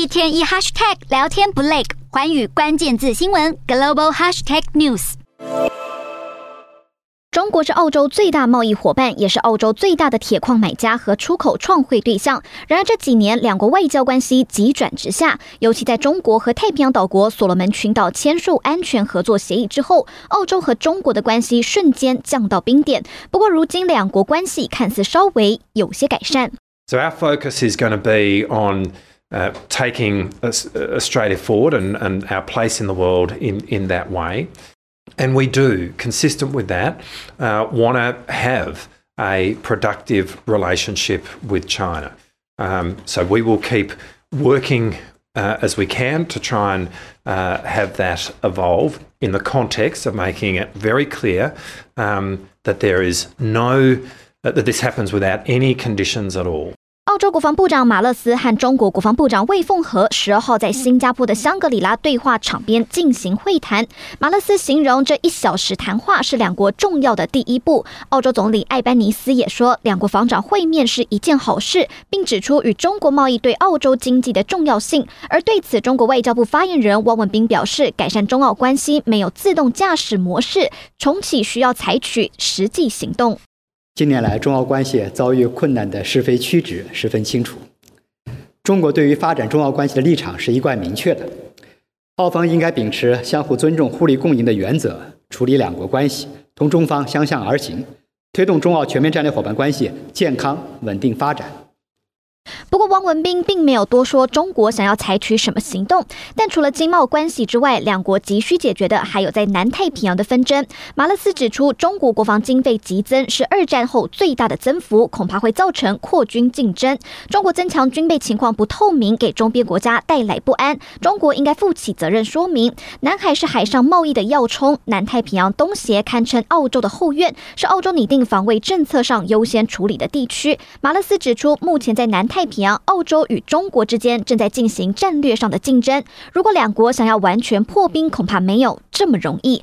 一天一 hashtag 聊天不累，环宇关键字新闻 global hashtag news。中国是澳洲最大贸易伙伴，也是澳洲最大的铁矿买家和出口创汇对象。然而这几年，两国外交关系急转直下，尤其在中国和太平洋岛国所罗门群岛签署安全合作协议之后，澳洲和中国的关系瞬间降到冰点。不过，如今两国关系看似稍微有些改善。So our focus is going to be on uh, taking Australia forward and, and our place in the world in, in that way. And we do, consistent with that, uh, want to have a productive relationship with China. Um, so we will keep working uh, as we can to try and uh, have that evolve in the context of making it very clear um, that there is no, that this happens without any conditions at all. 澳洲国防部长马勒斯和中国国防部长魏凤和十二号在新加坡的香格里拉对话场边进行会谈。马勒斯形容这一小时谈话是两国重要的第一步。澳洲总理艾班尼斯也说，两国防长会面是一件好事，并指出与中国贸易对澳洲经济的重要性。而对此，中国外交部发言人汪文斌表示，改善中澳关系没有自动驾驶模式，重启需要采取实际行动。近年来，中澳关系遭遇困难的是非曲直十分清楚。中国对于发展中澳关系的立场是一贯明确的，澳方应该秉持相互尊重、互利共赢的原则处理两国关系，同中方相向而行，推动中澳全面战略伙伴关系健康稳定发展。不过，汪文斌并没有多说中国想要采取什么行动。但除了经贸关系之外，两国急需解决的还有在南太平洋的纷争。马勒斯指出，中国国防经费急增是二战后最大的增幅，恐怕会造成扩军竞争。中国增强军备情况不透明，给周边国家带来不安。中国应该负起责任，说明南海是海上贸易的要冲，南太平洋东协堪称澳洲的后院，是澳洲拟定防卫政策上优先处理的地区。马勒斯指出，目前在南太平平洋，澳洲与中国之间正在进行战略上的竞争。如果两国想要完全破冰，恐怕没有这么容易。